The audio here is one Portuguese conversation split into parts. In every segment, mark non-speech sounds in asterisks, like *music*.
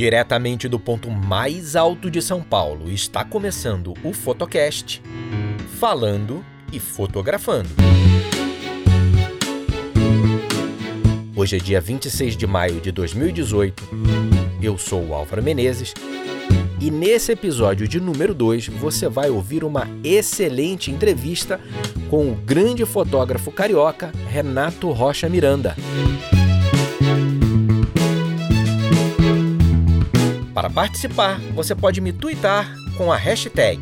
Diretamente do ponto mais alto de São Paulo, está começando o Fotocast, falando e fotografando. Hoje é dia 26 de maio de 2018. Eu sou o Álvaro Menezes e nesse episódio de número 2 você vai ouvir uma excelente entrevista com o grande fotógrafo carioca Renato Rocha Miranda. Para participar, você pode me twittar com a hashtag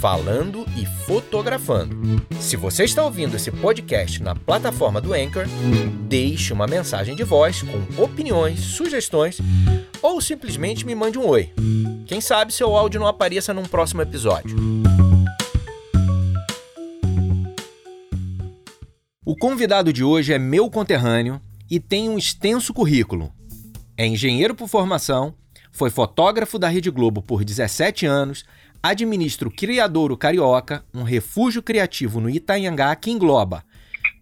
Falando e Fotografando. Se você está ouvindo esse podcast na plataforma do Anchor, deixe uma mensagem de voz com opiniões, sugestões ou simplesmente me mande um oi. Quem sabe seu áudio não apareça num próximo episódio. O convidado de hoje é meu conterrâneo e tem um extenso currículo. É engenheiro por formação, foi fotógrafo da Rede Globo por 17 anos, administra o Criadouro Carioca, um refúgio criativo no Itanhangá que engloba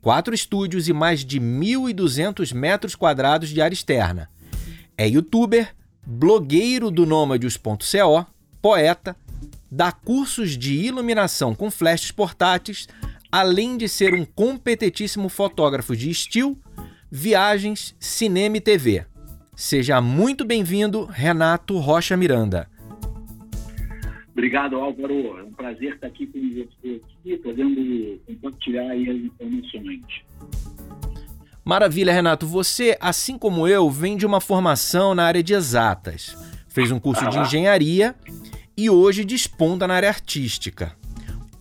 quatro estúdios e mais de 1.200 metros quadrados de área externa. É youtuber, blogueiro do Nômades.co, poeta, dá cursos de iluminação com flashes portáteis, além de ser um competentíssimo fotógrafo de estilo, viagens, cinema e TV. Seja muito bem-vindo, Renato Rocha Miranda. Obrigado, Álvaro. É um prazer estar aqui com você, aqui, podendo compartilhar as informações. Maravilha, Renato. Você, assim como eu, vem de uma formação na área de exatas. Fez um curso de engenharia e hoje desponta na área artística.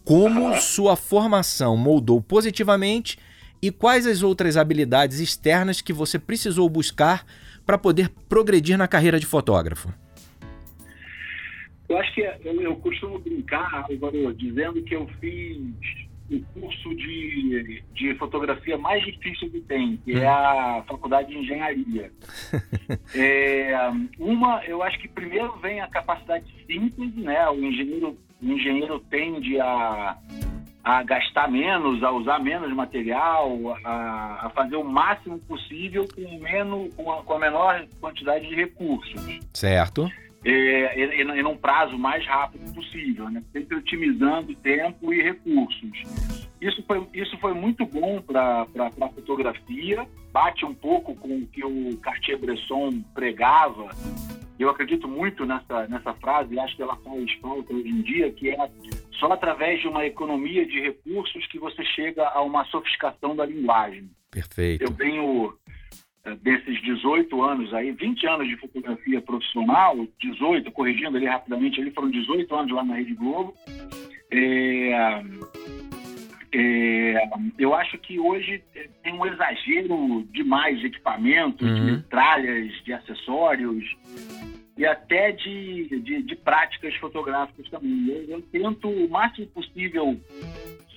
Como sua formação moldou positivamente e quais as outras habilidades externas que você precisou buscar para poder progredir na carreira de fotógrafo? Eu acho que eu, eu costumo brincar, Álvaro, dizendo que eu fiz o curso de, de fotografia mais difícil que tem, que é a faculdade de engenharia. *laughs* é, uma, eu acho que primeiro vem a capacidade de síntese, né? O engenheiro, o engenheiro tende a a gastar menos, a usar menos material, a, a fazer o máximo possível com, menos, com, a, com a menor quantidade de recursos. Certo. É, e, e, num prazo mais rápido possível, né? sempre otimizando tempo e recursos. Isso foi, isso foi muito bom para a fotografia, bate um pouco com o que o Cartier-Bresson pregava. Eu acredito muito nessa, nessa frase, acho que ela faz falta hoje em dia, que é só através de uma economia de recursos que você chega a uma sofisticação da linguagem. Perfeito. Eu tenho desses 18 anos aí, 20 anos de fotografia profissional, 18, corrigindo ali rapidamente, ali foram 18 anos lá na Rede Globo. É, é, eu acho que hoje tem um exagero demais de equipamentos, uhum. de metralhas, de acessórios e até de, de, de práticas fotográficas também. Eu, eu, tento o máximo possível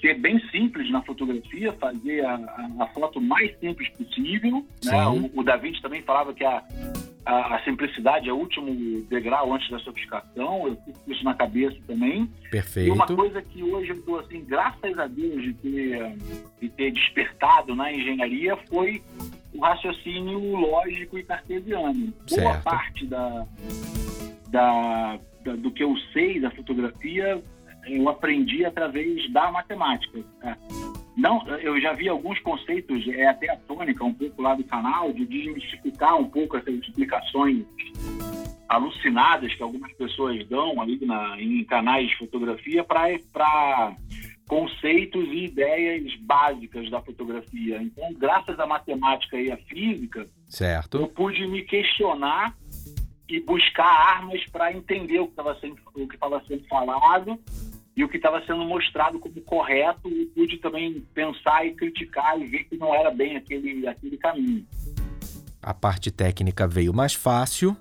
ser bem simples na fotografia, fazer a, a, a foto mais simples possível. Né? O, o Da Vinci também falava que a, a, a, simplicidade é o último degrau antes da sofisticação. Eu fico isso na cabeça também. Perfeito. E uma coisa que hoje eu estou assim, graças a Deus de ter, de ter despertado na engenharia foi o raciocínio lógico e cartesiano. Certo. Boa parte da, da, da, do que eu sei da fotografia eu aprendi através da matemática. Né? Não, eu já vi alguns conceitos, é até a tônica um pouco lá do canal, de desmistificar um pouco essas explicações alucinadas que algumas pessoas dão ali na, em canais de fotografia para conceitos e ideias básicas da fotografia. Então, graças à matemática e à física, certo. eu pude me questionar e buscar armas para entender o que estava sendo, o que sendo falado e o que estava sendo mostrado como correto e pude também pensar e criticar e ver que não era bem aquele, aquele caminho. A parte técnica veio mais fácil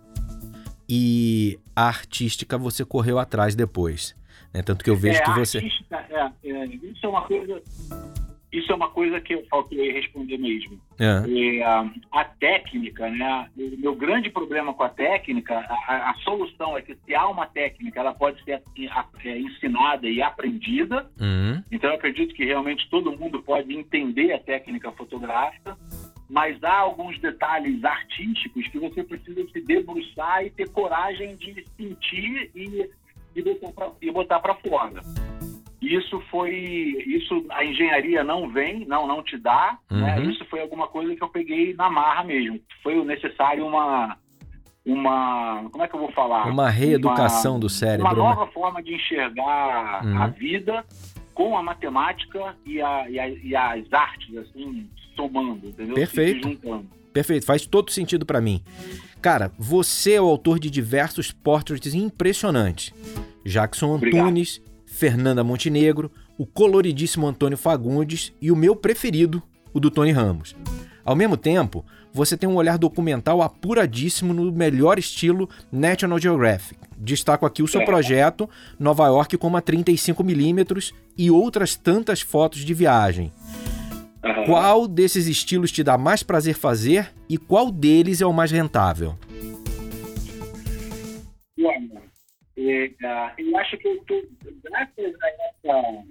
e a artística você correu atrás depois. Né? Tanto que eu vejo é, que você. É, é, isso é uma coisa. Isso é uma coisa que eu faltei responder mesmo. É. é a, a, técnica, né? O meu grande problema com a técnica, a, a, solução é que se há uma técnica, ela pode ser é, ensinada e aprendida. Uhum. Então eu acredito que realmente todo mundo pode entender a técnica fotográfica mas há alguns detalhes artísticos que você precisa se debruçar e ter coragem de sentir e, e botar para fora. Isso foi, isso a engenharia não vem, não não te dá, né? uhum. né? Isso foi alguma coisa que eu peguei na marra mesmo. Foi necessário uma uma, como é que eu vou falar? Uma reeducação uma, do cérebro. Uma nova né? forma de enxergar uhum. a vida com a matemática e, a, e, a, e as artes, assim, somando, entendeu? Perfeito. Perfeito, faz todo sentido para mim. Cara, você é o autor de diversos portraits impressionantes. Jackson Obrigado. Antunes, Fernanda Montenegro, o coloridíssimo Antônio Fagundes e o meu preferido, o do Tony Ramos. Ao mesmo tempo, você tem um olhar documental apuradíssimo no melhor estilo National Geographic. Destaco aqui o seu é. projeto Nova York com uma 35mm e outras tantas fotos de viagem. Uhum. Qual desses estilos te dá mais prazer fazer e qual deles é o mais rentável? Olha, é, eu acho que eu tô, graças a essa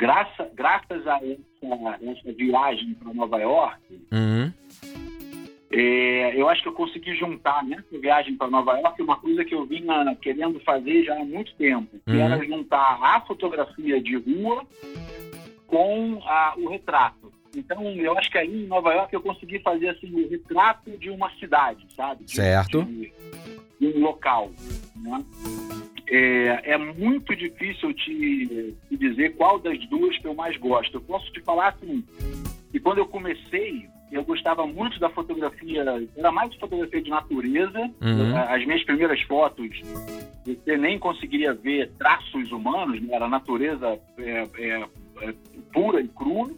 graça, graças a essa, essa viagem para Nova York, uhum. é, eu acho que eu consegui juntar nessa né, viagem para Nova York uma coisa que eu vinha querendo fazer já há muito tempo, que uhum. era juntar a fotografia de rua com a, o retrato. Então, eu acho que aí em Nova York eu consegui fazer assim o retrato de uma cidade, sabe? De, certo. De, de um local. Né? É, é, muito difícil te, te, dizer qual das duas que eu mais gosto. Eu posso te falar assim, que quando eu comecei, eu gostava muito da fotografia, era mais de fotografia de natureza. Uhum. As minhas primeiras fotos, você nem conseguiria ver traços humanos, né? era natureza é, é, é pura e crua.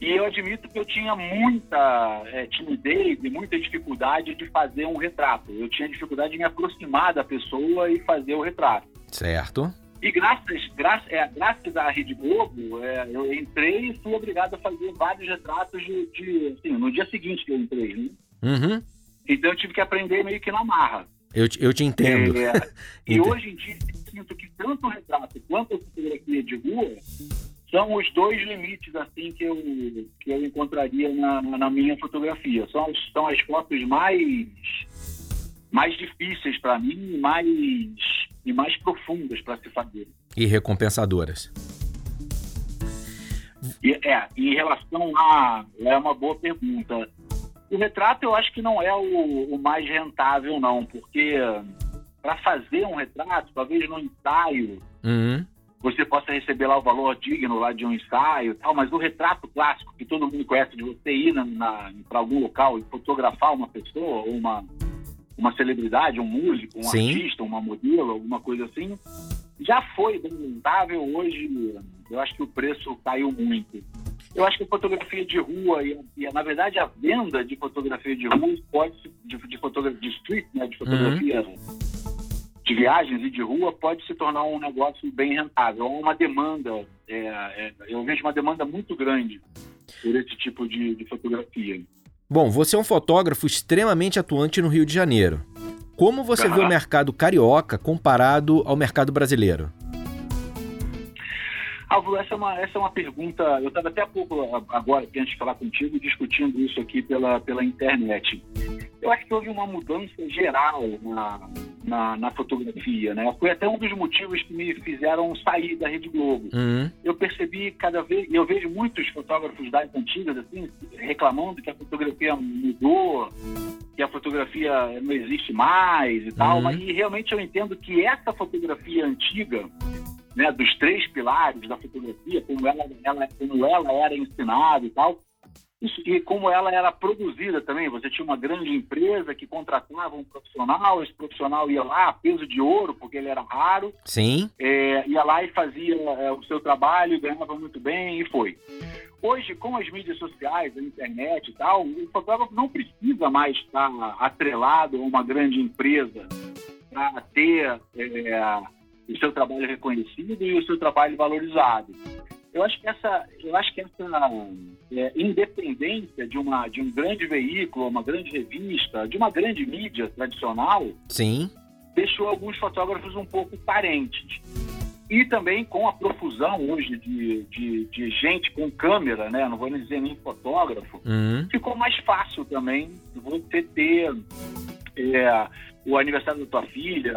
E eu admito que eu tinha muita é, timidez e muita dificuldade de fazer um retrato. Eu tinha dificuldade de me aproximar da pessoa e fazer o retrato. Certo. E graças, graças, é, graças à Rede Globo, é, eu entrei e fui obrigado a fazer vários retratos de, de assim, no dia seguinte que eu entrei. Né? Uhum. Então eu tive que aprender meio que na marra. Eu, eu te entendo. É, *laughs* e hoje em dia eu sinto que tanto o retrato quanto a fotografia de rua são os dois limites assim que eu, que eu encontraria na, na minha fotografia. São, são as fotos mais, mais difíceis para mim mais, e mais profundas para se fazer. E recompensadoras. E, é, em relação a. É uma boa pergunta. O retrato eu acho que não é o, o mais rentável, não, porque para fazer um retrato, talvez no ensaio, uhum você possa receber lá o valor digno lá de um ensaio tal, mas o retrato clássico que todo mundo conhece de você ir para algum local e fotografar uma pessoa ou uma, uma celebridade, um músico, um Sim. artista, uma modelo, alguma coisa assim, já foi bem rentável. Hoje, eu acho que o preço caiu muito. Eu acho que a fotografia de rua e, e na verdade a venda de fotografia de rua pode de, de fotografia de street, né, de fotografia uhum de viagens e de rua pode se tornar um negócio bem rentável. Há uma demanda, é, é, eu vejo uma demanda muito grande por esse tipo de, de fotografia. Bom, você é um fotógrafo extremamente atuante no Rio de Janeiro. Como você vê o mercado carioca comparado ao mercado brasileiro? Álvaro, essa é uma, essa é uma pergunta. Eu estava até há pouco, agora, antes de falar contigo, discutindo isso aqui pela, pela internet. Eu acho que houve uma mudança geral na, na, na, fotografia, né? Foi até um dos motivos que me fizeram sair da Rede Globo. Uhum. Eu percebi cada vez, eu vejo muitos fotógrafos das antigas assim reclamando que a fotografia mudou, que a fotografia não existe mais e tal, uhum. mas e realmente eu entendo que essa fotografia antiga né, dos três pilares da fotografia, como ela, ela, como ela era ensinada e tal, e como ela era produzida também. Você tinha uma grande empresa que contratava um profissional, esse profissional ia lá, peso de ouro, porque ele era raro. Sim. É, ia lá e fazia é, o seu trabalho, ganhava muito bem e foi. Hoje, com as mídias sociais, a internet e tal, o fotógrafo não precisa mais estar atrelado a uma grande empresa para ter é, o seu trabalho reconhecido e o seu trabalho valorizado. Eu acho que essa, eu acho que essa é, independência de uma de um grande veículo, uma grande revista, de uma grande mídia tradicional, sim, deixou alguns fotógrafos um pouco carentes. E também com a profusão hoje de, de, de gente com câmera, né? Não vou dizer nem fotógrafo, uhum. ficou mais fácil também você ter é, o aniversário da tua filha,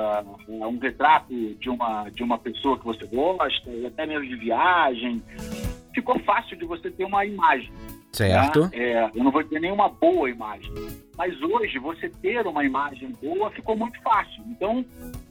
um retrato de uma, de uma pessoa que você gosta, até mesmo de viagem. Ficou fácil de você ter uma imagem. Certo. Né? É, eu não vou ter nenhuma boa imagem. Mas hoje, você ter uma imagem boa ficou muito fácil. Então,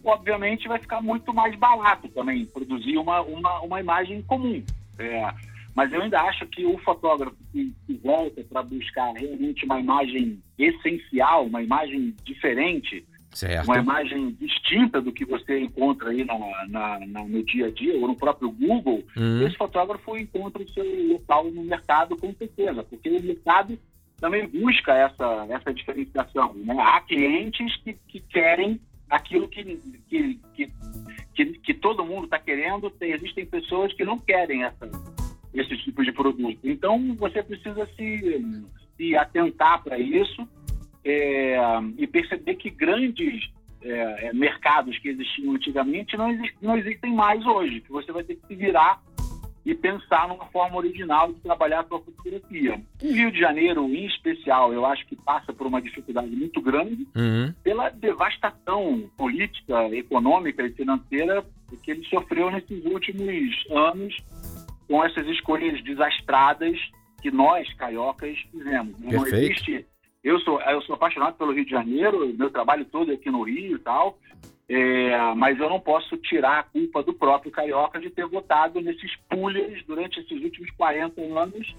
obviamente, vai ficar muito mais barato também produzir uma, uma, uma imagem comum. É, mas eu ainda acho que o fotógrafo que, que volta para buscar realmente uma imagem essencial, uma imagem diferente, Certo. uma imagem distinta do que você encontra aí na, na, no dia a dia ou no próprio Google, uhum. esse fotógrafo encontra o seu local no mercado com certeza, porque o mercado também busca essa, essa diferenciação. Né? Há clientes que, que querem aquilo que, que, que, que, que todo mundo está querendo, existem pessoas que não querem essa, esse tipo de produto. Então, você precisa se, se atentar para isso é, e perceber que grandes é, é, mercados que existiam antigamente não, exist, não existem mais hoje, que você vai ter que se virar e pensar numa forma original de trabalhar a sua fotografia. O Rio de Janeiro, em especial, eu acho que passa por uma dificuldade muito grande uhum. pela devastação política, econômica e financeira que ele sofreu nesses últimos anos com essas escolhas desastradas que nós, cariocas, fizemos. Perfeito. Não existe eu sou, eu sou apaixonado pelo Rio de Janeiro, meu trabalho todo é aqui no Rio e tal, é, mas eu não posso tirar a culpa do próprio Carioca de ter votado nesses pullers durante esses últimos 40 anos.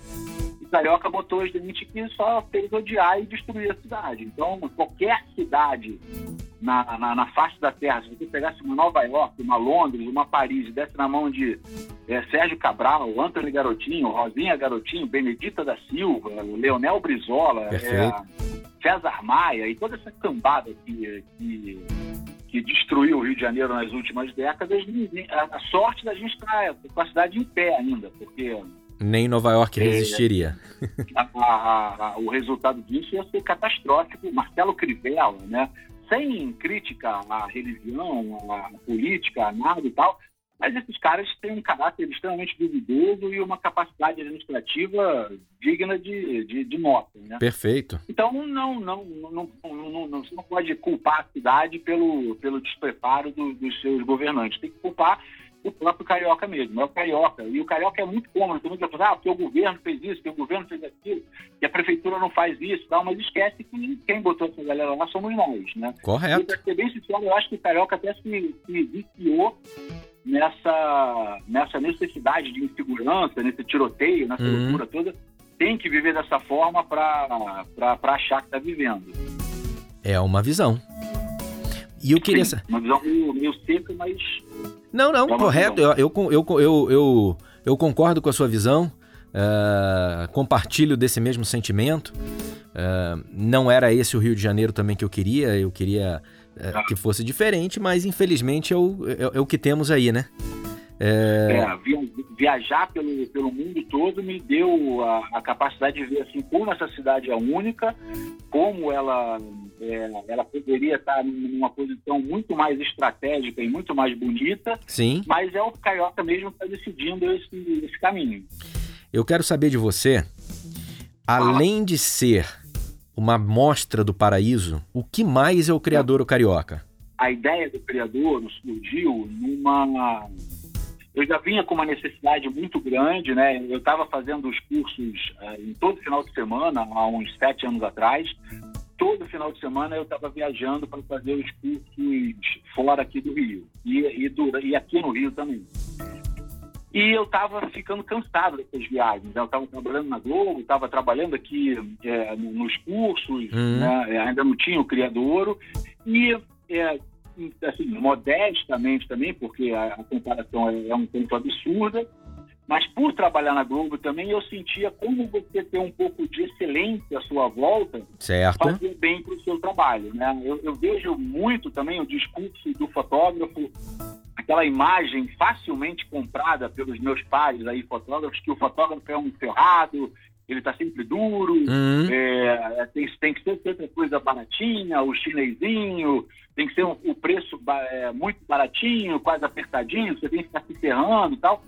E Carioca botou as gente que só fez odiar e destruir a cidade. Então, qualquer cidade na, na, na, face da Terra, se você pegasse uma Nova York, uma Londres, uma Paris e desse na mão de é, Sérgio Cabral, Antônio Garotinho, Rosinha Garotinho, Benedita da Silva, Leonel Brizola, é, César Maia e toda essa cambada que, que, que, destruiu o Rio de Janeiro nas últimas décadas, a, sorte da gente estar com a cidade em pé ainda, porque nem Nova York é, resistiria. É, a, a, o resultado disso ia ser catastrófico. Marcelo Crivella, né? sem crítica à religião, à política, a nada e tal, mas esses caras têm um caráter extremamente duvidoso e uma capacidade administrativa digna de, de, de nota. Né? Perfeito. Então, não, não, não, não, não, você não pode culpar a cidade pelo, pelo despreparo do, dos seus governantes. Tem que culpar o próprio carioca mesmo, é o carioca. E o carioca é muito cômodo, todo mundo vai falar, ah, porque o governo fez isso, porque o governo fez aquilo, que a prefeitura não faz isso tal, mas esquece que quem botou essa galera lá somos nós, né? Correto. E ser bem sincero, eu acho que o carioca até se, se viciou nessa, nessa necessidade de insegurança, nesse tiroteio, nessa uhum. loucura toda. Tem que viver dessa forma para achar que está vivendo. É uma visão. E eu queria. Sim, uma visão meio, meio seca, mas. Não, não, é correto. Eu, eu, eu, eu, eu, concordo com a sua visão. Uh, compartilho desse mesmo sentimento. Uh, não era esse o Rio de Janeiro também que eu queria. Eu queria uh, que fosse diferente, mas infelizmente é o, é, é o que temos aí, né? É... É, viajar pelo, pelo mundo todo me deu a, a, capacidade de ver assim como essa cidade é única, como ela é, ela poderia estar numa posição muito mais estratégica e muito mais bonita. Sim. Mas é o Carioca mesmo que está decidindo esse, esse caminho. Eu quero saber de você, além de ser uma mostra do paraíso, o que mais é o Criador o Carioca? A ideia do Criador surgiu numa eu já vinha com uma necessidade muito grande, né? Eu estava fazendo os cursos uh, em todo final de semana, há uns sete anos atrás. Todo final de semana eu estava viajando para fazer os cursos fora aqui do Rio e, e, do, e aqui no Rio também. E eu estava ficando cansado dessas viagens. Eu estava trabalhando na Globo, estava trabalhando aqui é, nos cursos, uhum. né? ainda não tinha o Criadouro. E é, assim, modestamente também, porque a, a comparação é, é, um tanto absurda, mas por trabalhar na Globo também eu sentia como você ter um pouco de excelência à sua volta certo. fazer bem para o seu trabalho. Né? Eu, eu, vejo muito também o discurso do fotógrafo, aquela imagem facilmente comprada pelos meus pares aí, fotógrafos, que o fotógrafo é um ferrado, ele está sempre duro, uhum. é, tem, tem que ser sempre coisa baratinha, o chinesinho, tem que ser um, o preço é, muito baratinho, quase apertadinho, você tem que ficar se ferrando e tal.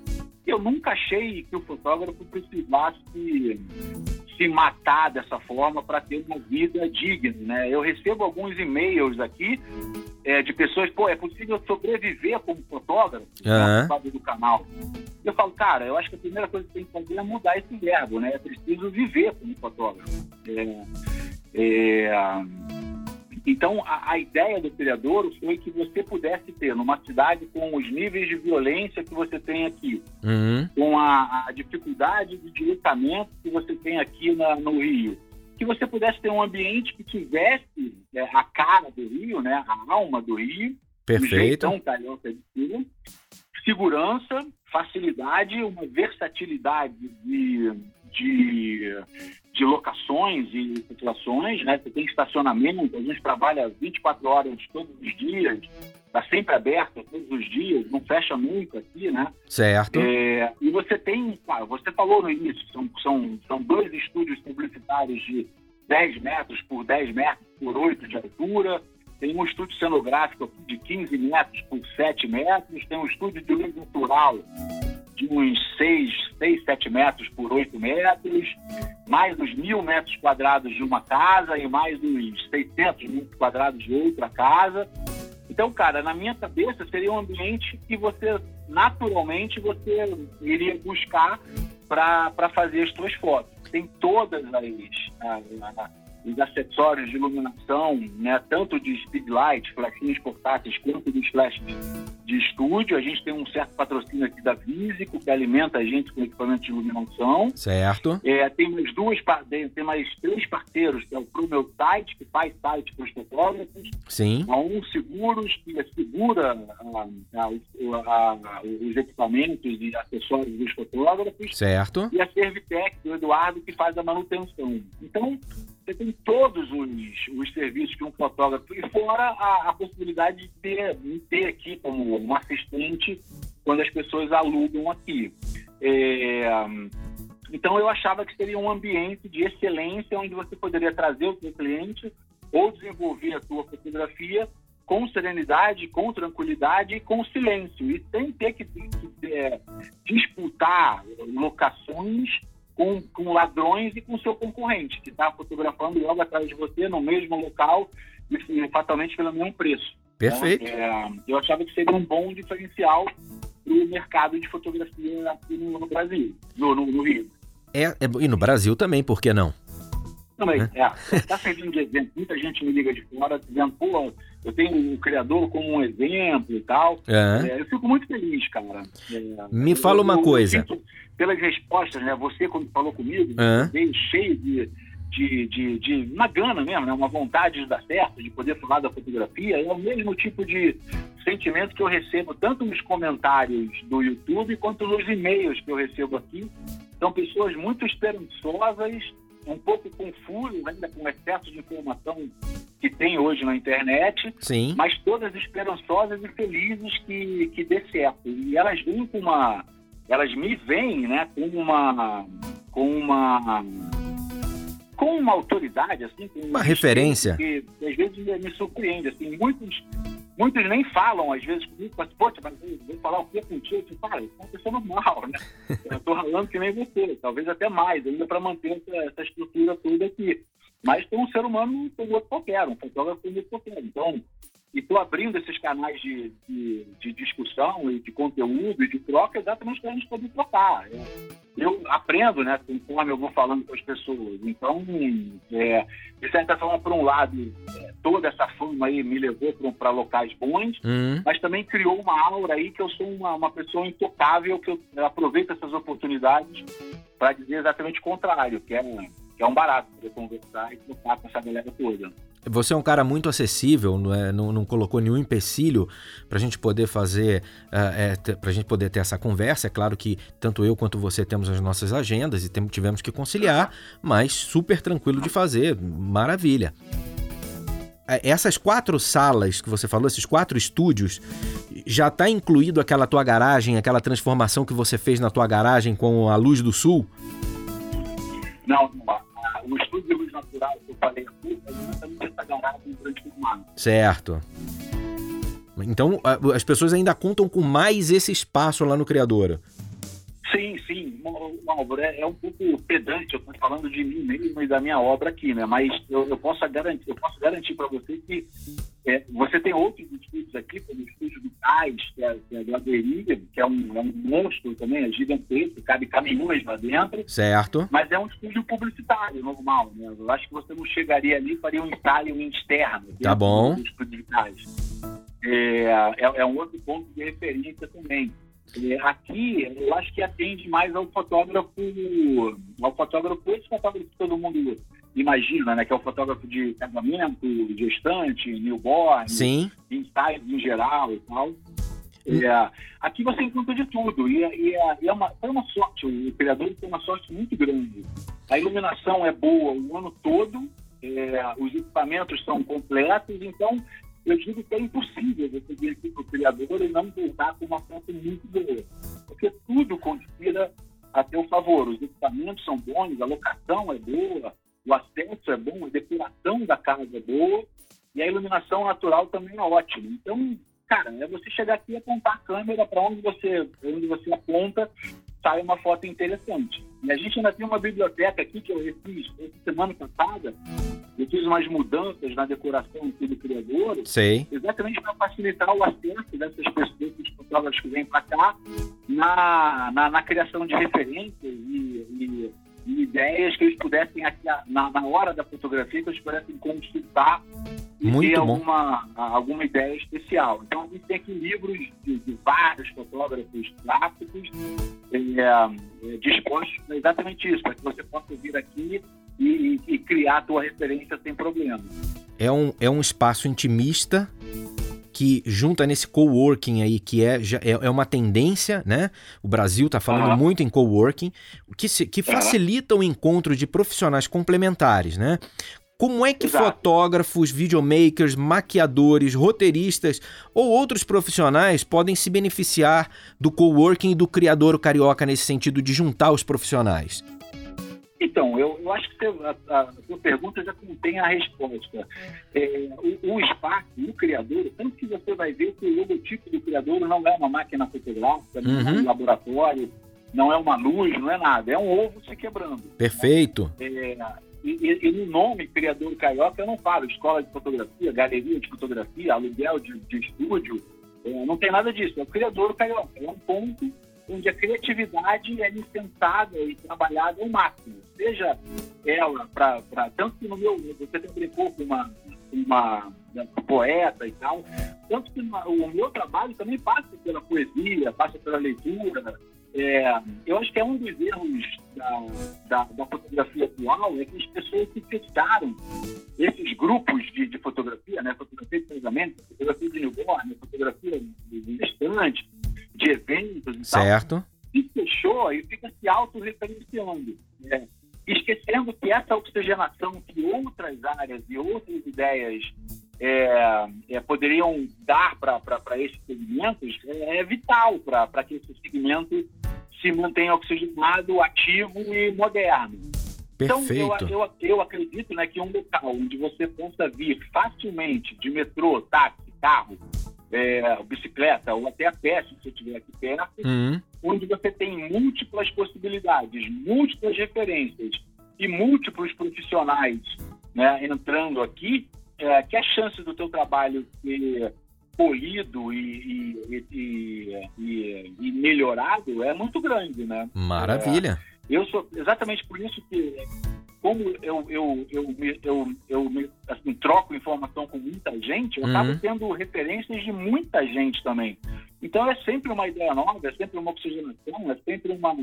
Eu nunca achei que o fotógrafo precisasse se matar dessa forma para ter uma vida digna, né? Eu recebo alguns e-mails aqui é, de pessoas, pô, é possível sobreviver como fotógrafo uhum. né, do canal. Eu falo, cara, eu acho que a primeira coisa que tem que fazer é mudar esse verbo, né? É preciso viver como fotógrafo. É, é, então, a, a, ideia do criador foi que você pudesse ter numa cidade com os níveis de violência que você tem aqui, uhum. com a, a, dificuldade de deslocamento que você tem aqui na, no Rio, que você pudesse ter um ambiente que tivesse é, a cara do Rio, né, a alma do Rio, Perfeito. Um carioca de Rio, segurança, facilidade, uma versatilidade de, de de locações e situações, né? Você tem estacionamento, a gente trabalha 24 horas todos os dias, está sempre aberto todos os dias, não fecha nunca aqui, né? Certo. É, e você tem, claro, você falou no início, são, são, são dois estúdios publicitários de 10 metros por 10 metros por 8 de altura, tem um estúdio cenográfico de 15 metros por 7 metros, tem um estúdio de luz natural de uns 6, 6, 7 metros por 8 metros, mais os mil metros quadrados de uma casa e mais os 600 metros quadrados de outra casa. Então, cara, na minha cabeça seria um ambiente que você, naturalmente, você iria buscar para fazer as suas fotos. Tem todas as, as, os acessórios de iluminação, né, tanto de speedlight, flashinhos portáteis, quanto dos flashes de estúdio. A gente tem um certo patrocínio aqui da Físico, que alimenta a gente com equipamento de iluminação. Certo. É, tem mais duas, tem mais três parceiros, que é o Pro Meu Site, que faz site para os fotógrafos. Sim. A Um Seguros, que segura a, a, a, os equipamentos e acessórios dos fotógrafos. Certo. E a Servitec, do Eduardo, que faz a manutenção. Então, você tem todos os, os serviços que um fotógrafo, e fora a, a possibilidade de ter, de ter aqui como um assistente quando as pessoas alugam aqui. É, então eu achava que seria um ambiente de excelência onde você poderia trazer o seu cliente ou desenvolver a sua fotografia com serenidade, com tranquilidade e com silêncio, e sem ter que, que, é, disputar locações com, com ladrões e com seu concorrente, que está fotografando logo atrás de você, no mesmo local e, e fatalmente pelo mesmo preço. Perfeito. É, eu achava que seria um bom diferencial para o mercado de fotografia aqui no, no Brasil, no, no, no Rio. É, é, e no Brasil também, por que não? Também, é. Está servindo de exemplo. Muita gente me liga de fora dizendo, pô, eu tenho o criador como um exemplo e tal. É. É, eu fico muito feliz, cara. É, me fala uma eu, coisa. Eu pelas respostas, né? Você, quando falou comigo, veio cheio de, de, de, de uma gana mesmo, né? Uma vontade de dar certo, de poder falar da fotografia. É o mesmo tipo de sentimento que eu recebo tanto nos comentários do YouTube quanto nos e-mails que eu recebo aqui. São pessoas muito esperançosas um pouco confuso ainda com o excesso de informação que tem hoje na internet, Sim. mas todas esperançosas e felizes que, que dê certo. E elas vêm com uma. Elas me veem né, com uma. com uma. com uma autoridade, assim, uma referência. Que, que às vezes me surpreende. Assim, muitos Muitos nem falam, às vezes, comigo, mas, poxa, mas vou falar o que contigo? Eu falo, isso é uma pessoa normal, né? *laughs* Eu estou ralando que nem você, talvez até mais, ainda para manter essa, essa, estrutura toda aqui. Mas tem um ser humano como outro qualquer, um fotógrafo como outro qualquer. Então, e estou abrindo esses canais de, de, de, discussão e de conteúdo e de troca exatamente para a gente poder trocar. É, eu aprendo, né, conforme eu vou falando com as pessoas. Então, é, de certa forma, por um lado, é, toda essa fama aí me levou para locais bons, uhum. mas também criou uma aura aí que eu sou uma, uma pessoa intocável, que eu, eu aproveito essas oportunidades para dizer exatamente o contrário, que é, que é um barato poder conversar e trocar com essa galera toda. Você é um cara muito acessível, não, é, não, não colocou nenhum empecilho para a gente poder fazer, uh, é, para a gente poder ter essa conversa. É claro que tanto eu quanto você temos as nossas agendas e tivemos que conciliar, mas super tranquilo de fazer, maravilha. É, essas quatro salas que você falou, esses quatro estúdios, já está incluído aquela tua garagem, aquela transformação que você fez na tua garagem com a luz do sul? Não, não. O estudo de luz natural que eu falei aqui é exatamente essa garagem em grande formato. Certo. Então, as pessoas ainda contam com mais esse espaço lá no Criadora. Sim, sim. Álvaro, é, é, um pouco pedante, eu estou falando de mim mesmo e da minha obra aqui, né? Mas eu, eu posso garantir, eu posso garantir para você que é, você tem outros estúdios aqui, como o estúdio do Tais, que é, que é do Aderia, que é um, é um monstro também, é gigantesco, cabe caminhões lá dentro. Certo. Mas é um estúdio publicitário, normal, né? Eu acho que você não chegaria ali e faria um ensaio externo. Tá bom. Do estúdio do É, é, é um outro ponto de referência também. É, aqui, eu acho que atende mais ao fotógrafo, ao fotógrafo, esse fotógrafo que todo mundo imagina, né? Que é o fotógrafo de casamento, gestante, newborn, Sim. ensaios em geral e tal. É, aqui você encontra de tudo. E, e, e é uma, foi uma sorte, o criador tem uma sorte muito grande. A iluminação é boa o ano todo, é, os equipamentos são completos, então eu digo que é impossível você vir aqui para o criador e não voltar com uma foto muito boa. Porque tudo conspira a seu favor. Os equipamentos são bons, a locação é boa, o acesso é bom, a decoração da casa é boa e a iluminação natural também é ótima. Então, cara, é você chegar aqui e apontar a câmera para onde você, onde você aponta, sai uma foto interessante. E a gente ainda tem uma biblioteca aqui que eu fiz semana passada, eu fiz umas mudanças na decoração aqui do criador, Sei. exatamente para facilitar o acesso dessas pessoas, dos fotógrafos que vêm para cá, na, na, na, criação de referências e, e, ideias que eles pudessem, aqui, na, na hora da fotografia, que eles pudessem consultar e Muito ter bom. alguma, alguma ideia especial. Então, a gente tem aqui livros de, de vários fotógrafos clássicos é, é, dispostos para exatamente isso, para que você possa vir aqui e, e, criar a tua referência sem problema. É um, é um espaço intimista que junta nesse coworking aí, que é, é, é uma tendência, né? O Brasil está falando uhum. muito em coworking, que, se, que facilita o encontro de profissionais complementares, né? Como é que Exato. fotógrafos, videomakers, maquiadores, roteiristas ou outros profissionais podem se beneficiar do coworking e do criador carioca nesse sentido de juntar os profissionais? Então, eu, eu acho que a, a, sua pergunta já contém a resposta. É, o, o, espaço, o criador, tanto que você vai ver que o logotipo do criador não é uma máquina fotográfica, não é um uhum. laboratório, não é uma luz, não é nada. É um ovo se quebrando. Perfeito. É, e, e, no nome Criador Carioca eu não falo escola de fotografia, galeria de fotografia, aluguel de, de estúdio, é, não tem nada disso. É o Criador Carioca. É um ponto onde a criatividade é licenciada e trabalhada ao máximo. Seja ela para. Tanto que no meu. Você tem brincou com uma, uma, uma poeta e tal. Tanto que o meu trabalho também passa pela poesia, passa pela leitura. É, eu acho que é um dos erros da, da, da, fotografia atual é que as pessoas se fecharam esses grupos de, de fotografia, né? Fotografia de casamento, fotografia de newborn, fotografia de gestante, de eventos e certo. tal, se fechou e fica se autorreferenciando. Né? Esquecendo que essa oxigenação que outras áreas e outras ideias é, é, poderiam dar para esses segmentos é, é vital para que esse segmento se mantenha oxigenado, ativo e moderno. Perfeito. Então, eu, eu, eu acredito né, que um local onde você possa vir facilmente de metrô, táxi, carro, é, bicicleta ou até a pé, se você estiver aqui perto, uhum. onde você tem múltiplas possibilidades, múltiplas referências e múltiplos profissionais né, entrando aqui, é, que a chance do teu trabalho ser polido e, e, e, e, melhorado é muito grande, né? Maravilha. É, eu sou exatamente por isso que como eu, eu, eu, eu, eu, assim, troco informação com muita gente, eu uhum. acabo tendo referências de muita gente também. Então é sempre uma ideia nova, é sempre uma oxigenação, é sempre uma.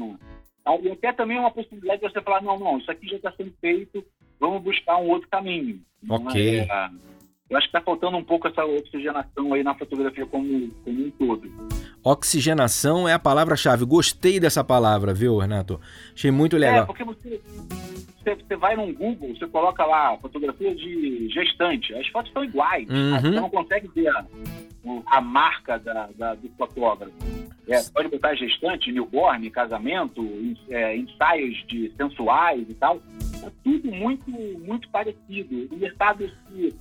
E até também uma possibilidade de você falar: não, não, isso aqui já está sendo feito, vamos buscar um outro caminho. Ok. É, eu acho que está faltando um pouco essa oxigenação aí na fotografia como, como um todo. Oxigenação é a palavra-chave. Gostei dessa palavra, viu, Renato? Achei muito legal. É, porque você, você, você, vai no Google, você coloca lá fotografia de gestante, as fotos são iguais, uhum. você não consegue ver a, a marca da, da, do fotógrafo. É, pode botar gestante, newborn, casamento, é, ensaios de sensuais e tal. É tudo muito, muito parecido. O mercado se,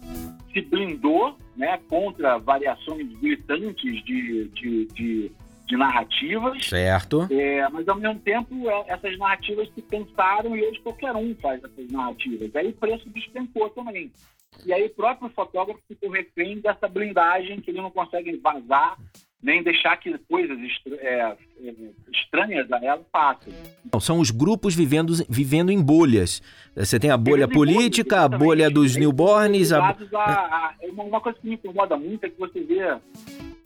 se blindou né, contra variações gritantes de, de, de, de narrativas. Certo. É, mas, ao mesmo tempo, é, essas narrativas se pensaram e hoje qualquer um faz essas narrativas. Aí o preço despencou também. E aí o próprio fotógrafo ficou refém dessa blindagem que ele não consegue vazar nem deixar que coisas é, é, estranhas a ela passem. São os grupos vivendo, vivendo em bolhas. Você tem a bolha política, bolhas, a bolha dos newborns. A... A, a, uma coisa que me incomoda muito é que você vê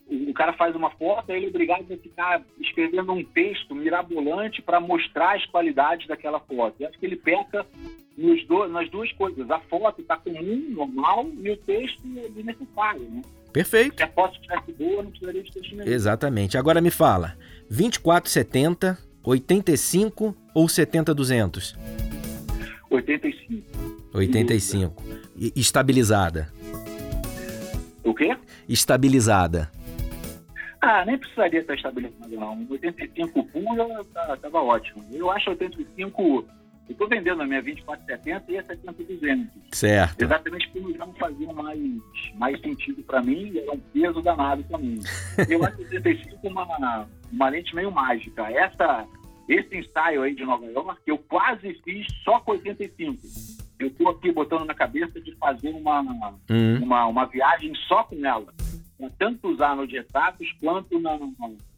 o cara faz uma foto, aí ele é obrigado a ficar escrevendo um texto mirabolante para mostrar as qualidades daquela foto. Eu acho que ele peca nos do, nas duas coisas. A foto está comum, normal, e o texto é desnecessário, né? Perfeito. Se a foto tivesse boa, não precisaria de texto nenhum. Exatamente. Agora me fala, 2470, 85 ou 70-200? 85. 85. E, estabilizada. O quê? Estabilizada. Ah, nem precisaria estar estabilizada, não. 85 pura tá, tava ótimo. Eu acho 85 eu estou vendendo a minha 2470 e a 7200. Certo. Exatamente porque não faziam mais, mais sentido para mim e era um peso danado para mim. Eu acho 85 uma, uma lente meio mágica. Essa, esse ensaio aí de Nova York, eu quase fiz só com 85. Eu estou aqui botando na cabeça de fazer uma, uhum. uma, uma viagem só com ela. Tanto usar nos retratos quanto na,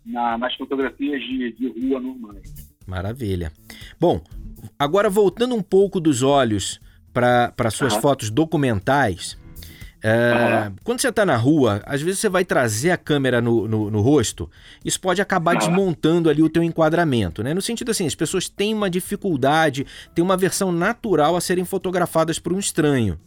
na, nas fotografias de, de rua normais. Maravilha. Bom, agora voltando um pouco dos olhos para suas fotos documentais. É. Quando você está na rua, às vezes você vai trazer a câmera no, no, no rosto, isso pode acabar desmontando ali o teu enquadramento, né? No sentido assim, as pessoas têm uma dificuldade, têm uma versão natural a serem fotografadas por um estranho.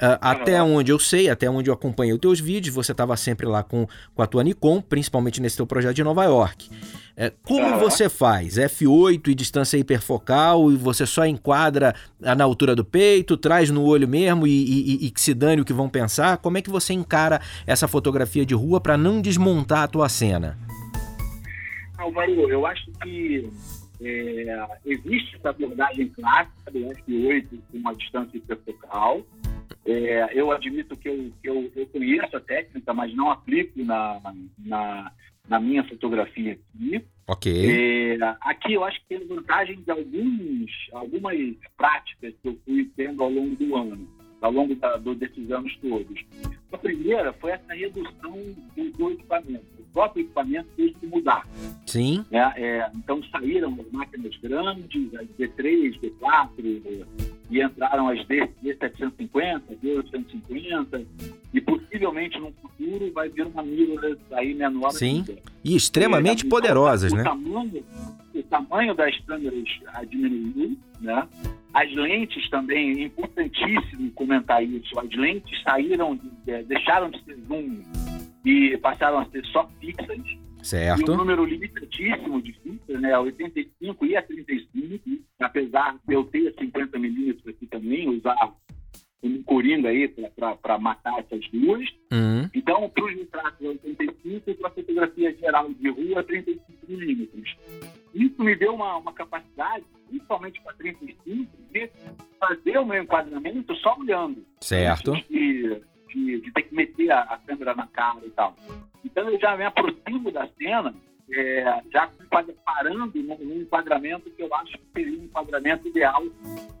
Uh, até onde eu sei, até onde eu acompanhei os teus vídeos, você estava sempre lá com, com a tua Nikon, principalmente nesse teu projeto de Nova York. É, como você faz? F8 e distância hiperfocal e você só enquadra na altura do peito, traz no olho mesmo e, e, e que se dane o que vão pensar? Como é que você encara essa fotografia de rua para não desmontar a tua cena? Álvaro, eu acho que é, existe essa abordagem clássica do F8 com uma distância hiperfocal, é, eu admito que, eu, eu, eu, conheço a técnica, mas não aplico na, na, na minha fotografia aqui. Ok. É, aqui eu acho que tem vantagem de alguns, algumas práticas que eu fui tendo ao longo do ano, ao longo da, do, desses anos todos. A primeira foi essa redução do, do equipamento. O próprio equipamento teve que mudar. Sim. É, é, então saíram as máquinas grandes, as D3, D4, e entraram as D, D750, D850, e possivelmente no futuro vai vir uma mirrorless aí menor. Sim, e extremamente então, poderosas, o né? Tamanho, o tamanho das câmeras diminuiu, né? As lentes também, é importantíssimo comentar isso, as lentes saíram, de, deixaram de ser zoom e passaram a ser só fixas. Certo. E um número limitatíssimo de fixas, né? 85 e a 35, apesar de eu ter 50 milímetros aqui também, usar um coringa aí para matar essas duas. Uhum. Então, para os retratos 85 e para a fotografia geral de rua, 35 milímetros. Isso me deu uma, uma capacidade, principalmente para 35, de fazer o meu enquadramento só olhando. Certo. De, de ter que meter a, a câmera na cara e tal. Então eu já me aproximo da cena, é, já parando num enquadramento que eu acho que seria um enquadramento ideal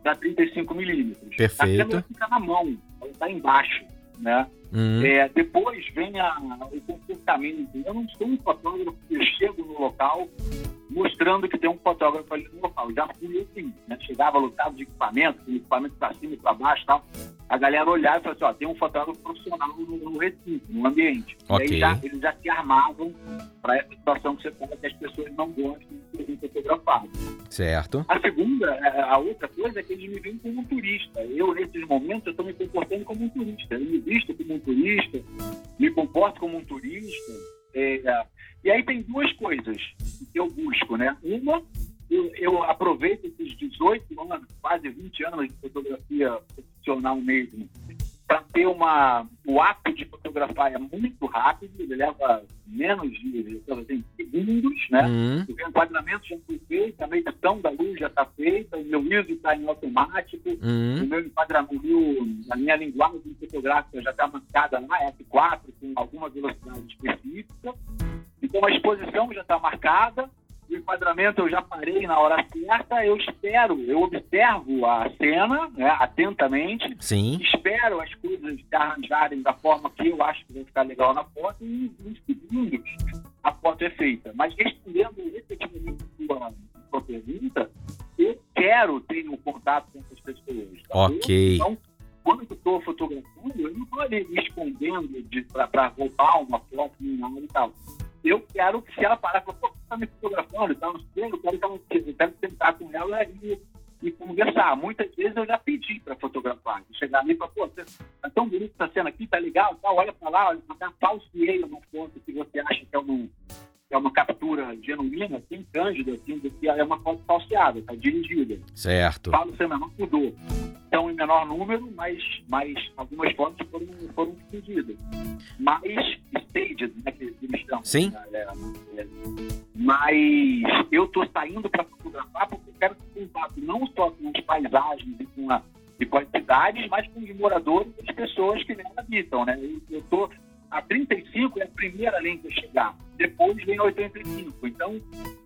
da 35 milímetros. Perfeito. A câmera fica na mão, ela está embaixo, né? Uhum. É, depois vem a, o comportamento. Eu não sou um fotógrafo que chego no local mostrando que tem um fotógrafo ali no local. Já fui assim, né? chegava lotado de equipamento, com equipamento para cima e para baixo tal. A galera olhava e falava assim, ó, tem um fotógrafo profissional no, no recinto, no ambiente. Okay. E aí já, eles já se armavam para essa situação que você fala que as pessoas não gostam de ser fotografado. Certo. A segunda, é, a outra coisa é que eles me veem como um turista. Eu, nesses momentos, eu estou me comportando como um turista. Eu me visto como um turista, me comporto como um turista. É, e aí tem duas coisas que eu busco, né? Uma, eu, eu aproveito esses 18 anos, quase 20 anos de fotografia profissional mesmo, para ter uma. O ato de fotografar é muito rápido, ele leva menos de assim, segundos, né? Uhum. O enquadramento já foi feito, a medição da luz já está feita, o meu ISO está em automático, uhum. o meu enquadramento, a minha linguagem fotográfica já está marcada na F4, com alguma velocidade específica. Então a exposição já está marcada, enquadramento eu já parei na hora certa, eu espero, eu observo a cena né, atentamente, Sim. espero as coisas se arranjarem da forma que eu acho que vai ficar legal na foto e em segundos a foto é feita. Mas respondendo efetivamente a sua pergunta, eu quero ter um contato com essas pessoas. Tá? Ok. Então, quando eu estou fotografando, eu não estou ali me escondendo para roubar uma foto nem nada e tal eu quero que se ela parar pô, você tá me fotografando, tá no espelho, eu quero, eu quero com ela e, e conversar. Muitas vezes eu já pedi para fotografar. Chegar ali e falar, pô, tá tão bonito essa cena aqui, tá legal, tá, olha para lá, olha para cá, falseei uma foto que você acha que é, um, é uma captura genuína, assim, cândida, assim, do que é uma foto falseada, tá dirigida. Certo. Falo sem menor mudou. Então, em menor número, mas, mas algumas fotos foram, foram pedidas. Mais staged, né, que eles chamam. Sim. Né, é, é. Mas eu estou saindo para fotografar porque eu quero ter contato não só com as paisagens e com a de quantidades, mas com os moradores e as pessoas que nela habitam, né? Eu estou a 35 é a primeira linha a chegar, depois vem a 85. Então,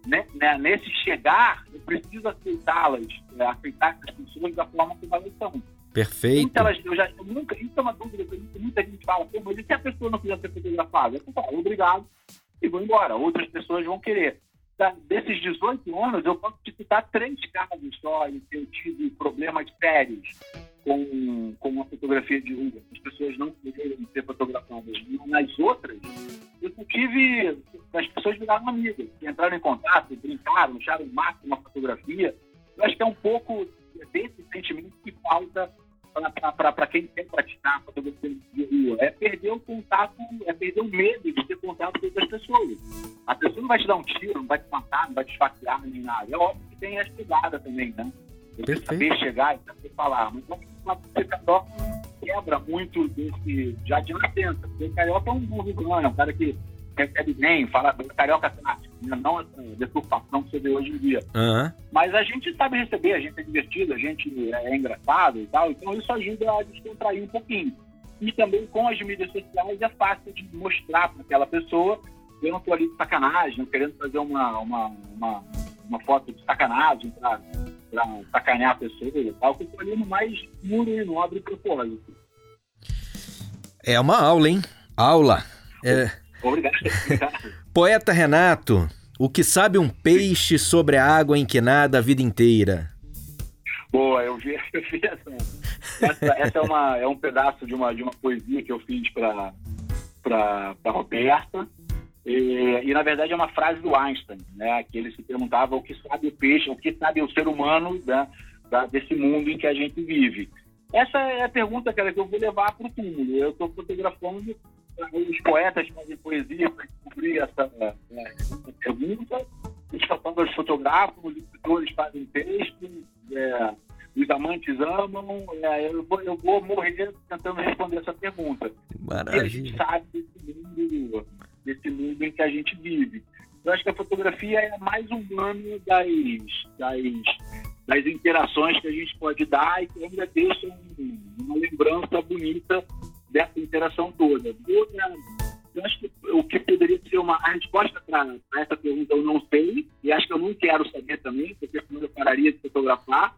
né, né, nesse chegar, eu preciso aceitá-las, é, aceitar essas pessoas da forma como elas são. Perfeito. Então, eu já, eu nunca, isso é uma dúvida que muita gente fala, mas e se a pessoa não quiser ser fotografada? Eu falo, obrigado, e vou embora. Outras pessoas vão querer. Da, desses 18 anos, eu posso te citar três casos só em que eu tive problemas sérios com, com a fotografia de rua. As pessoas não queriam ser fotografadas. Nas outras, eu tive. As pessoas viraram amigas, entraram em contato, brincaram, acharam o máximo uma fotografia. Eu acho que é um pouco desse sentimento que falta para quem quer praticar fotografia de rua. É perder o contato, é perder o medo de ter contato com outras pessoas. A pessoa não vai te dar um tiro, não vai te matar, não vai te esfaquear nem nada. É óbvio que tem a chegada também, né? Você saber chegar e saber falar. Mas você carioca quebra muito desse já de nascença. Porque o carioca é um burro, é um cara que recebe bem, fala carioca tático, né? não essa deturpação que você vê hoje em dia. Uhum. Mas a gente sabe receber, a gente é divertido, a gente é engraçado e tal, então isso ajuda a descontrair um pouquinho. E também com as mídias sociais é fácil de mostrar para aquela pessoa eu não estou ali de sacanagem, querendo fazer uma, uma, uma, uma foto de sacanagem para sacanear a pessoa e tal, que eu estou ali no mais puro e nobre propósito. É uma aula, hein? Aula. É... Obrigado. *laughs* Poeta Renato, o que sabe um peixe sobre a água em que nada a vida inteira? Boa, eu vi, *laughs* eu vi essa. Essa, essa é, uma, é um pedaço de uma, de uma poesia que eu fiz para Roberta. E, e, na verdade é uma frase do Einstein, né? Que ele se perguntava o que sabe o peixe, o que sabe o ser humano né? da, desse mundo em que a gente vive. Essa é a pergunta, cara, que eu vou levar para o túmulo. Eu estou fotografando os poetas fazem poesia para descobrir essa, essa, pergunta, os fotógrafos fotografam, os escritores fazem texto, é, os amantes amam. É, eu, vou, eu vou morrer tentando responder essa pergunta. Maravilha. E a gente sabe desse mundo, desse mundo em que a gente vive. Eu acho que a fotografia é mais humano das, das, das interações que a gente pode dar e que ainda deixa uma lembrança bonita dessa interação toda. Eu, acho que o que poderia ser uma a resposta para essa pergunta eu não sei, e acho que eu não quero saber também, porque senão eu pararia de fotografar.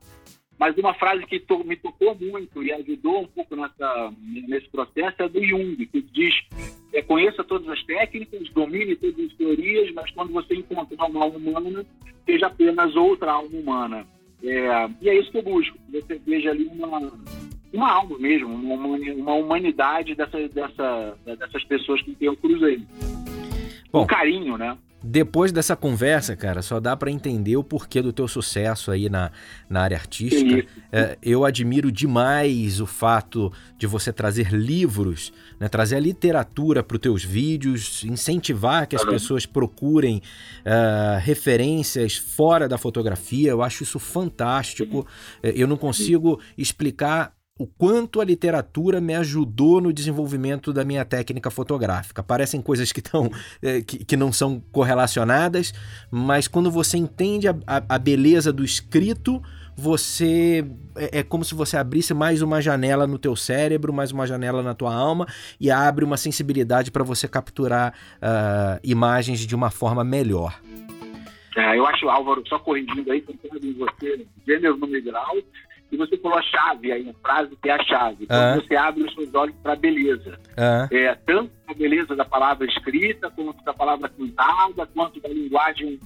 Mas uma frase que to, me tocou muito e ajudou um pouco nessa, nesse processo é do Jung, que diz: é, conheça todas as técnicas, domine todas as teorias, mas quando você encontrar uma alma humana, seja apenas outra alma humana. É, e é isso que eu busco, você veja ali uma, uma alma mesmo, uma, uma humanidade dessa, dessa, dessas pessoas com quem eu cruzei. Bom, um carinho, né? Depois dessa conversa, cara, só dá para entender o porquê do teu sucesso aí na, na área artística. É, eu admiro demais o fato de você trazer livros, né, trazer a literatura para os teus vídeos, incentivar que as pessoas procurem uh, referências fora da fotografia. Eu acho isso fantástico. Eu não consigo explicar o quanto a literatura me ajudou no desenvolvimento da minha técnica fotográfica. Parecem coisas que, tão, é, que, que, não são correlacionadas, mas quando você entende a, a, a beleza do escrito, você é, é, como se você abrisse mais uma janela no teu cérebro, mais uma janela na tua alma e abre uma sensibilidade para você capturar uh, imagens de uma forma melhor. É, eu acho, Álvaro, só corrigindo aí, em você, gênero, número grau, e você falou a chave aí, a frase que é a chave. Quando você abre os seus olhos para a beleza. É, tanto a beleza da palavra escrita, quanto da palavra cantada, quanto da linguagem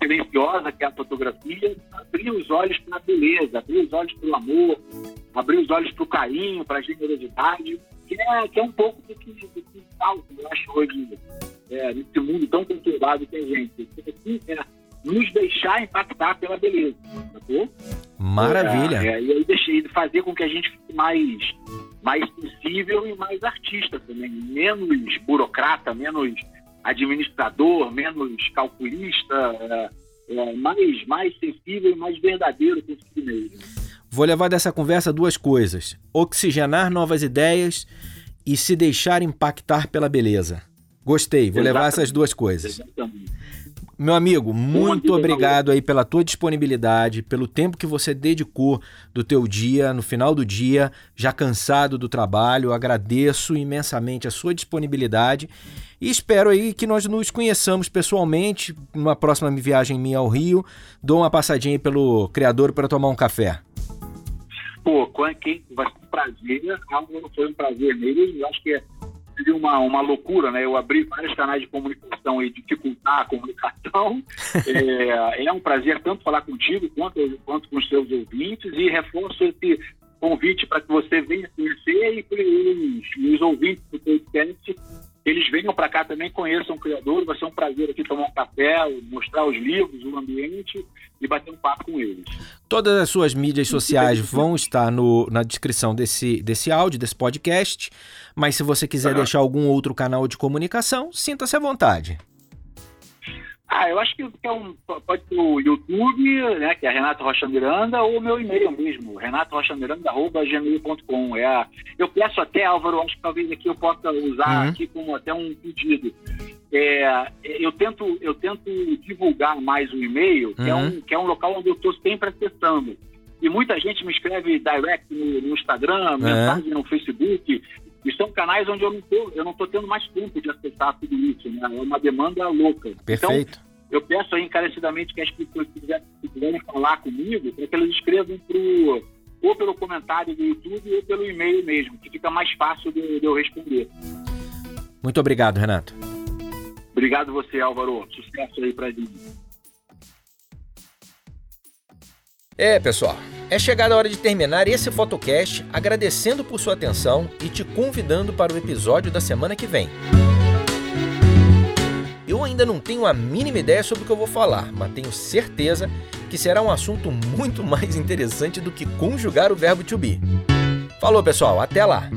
silenciosa, que é a fotografia. Abrir os olhos para a beleza, abrir os olhos para o amor, abrir os olhos para o carinho, para a generosidade, que é, que é um pouco do que, do que falta, eu acho, hoje, é, nesse mundo tão conturbado que a gente. Assim, é, nos deixar impactar pela beleza, sacou? Maravilha. É, é, e aí deixei de fazer com que a gente fique mais, mais sensível e mais artista também, menos burocrata, menos administrador, menos calculista, é, é, mais, mais sensível e mais verdadeiro consigo mesmo. Vou levar dessa conversa duas coisas: oxigenar novas ideias e se deixar impactar pela beleza. Gostei, vou Exatamente. levar essas duas coisas. Exatamente. Meu amigo, muito obrigado aí pela tua disponibilidade, pelo tempo que você dedicou do teu dia, no final do dia, já cansado do trabalho. Agradeço imensamente a sua disponibilidade e espero aí que nós nos conheçamos pessoalmente numa próxima viagem minha ao Rio. Dou uma passadinha aí pelo criador para tomar um café. Pô, quem vai ser um prazer, foi um prazer mesmo. Acho que é seria uma, uma loucura, né? Eu abri vários canais de comunicação e dificultar a comunicação. *laughs* é, é um prazer tanto falar contigo quanto, quanto com os seus ouvintes e reforço esse convite para que você venha conhecer e os, os ouvintes do podcast eles venham para cá também, conheçam o criador. Vai ser um prazer aqui tomar um café, mostrar os livros, o ambiente e bater um papo com eles. Todas as suas mídias sociais vão estar no, na descrição desse, desse áudio, desse podcast. Mas se você quiser uhum. deixar algum outro canal de comunicação, sinta-se à vontade. Ah, eu acho que é um, pode ser o YouTube, né, que é Renato Rocha Miranda, ou o meu e-mail mesmo, renatorochamiranda.gmail.com. É eu peço até, Álvaro, acho que talvez aqui eu possa usar uhum. aqui como até um pedido. É, eu, tento, eu tento divulgar mais o e-mail, que, é um, uhum. que é um local onde eu estou sempre acessando. E muita gente me escreve direct no, no Instagram, é. mensagem no Facebook, e são canais onde eu não tô, eu não tô tendo mais tempo de acessar tudo isso, né? É uma demanda louca. Perfeito. Então, eu peço aí encarecidamente que as pessoas que quiserem falar comigo, para que elas escrevam pro, ou pelo comentário do YouTube ou pelo e-mail mesmo, que fica mais fácil de, de eu responder. Muito obrigado, Renato. Obrigado você, Álvaro. Sucesso aí para gente. É, pessoal, é chegada a hora de terminar esse fotocast agradecendo por sua atenção e te convidando para o episódio da semana que vem. Eu ainda não tenho a mínima ideia sobre o que eu vou falar, mas tenho certeza que será um assunto muito mais interessante do que conjugar o verbo to be. Falou, pessoal, até lá!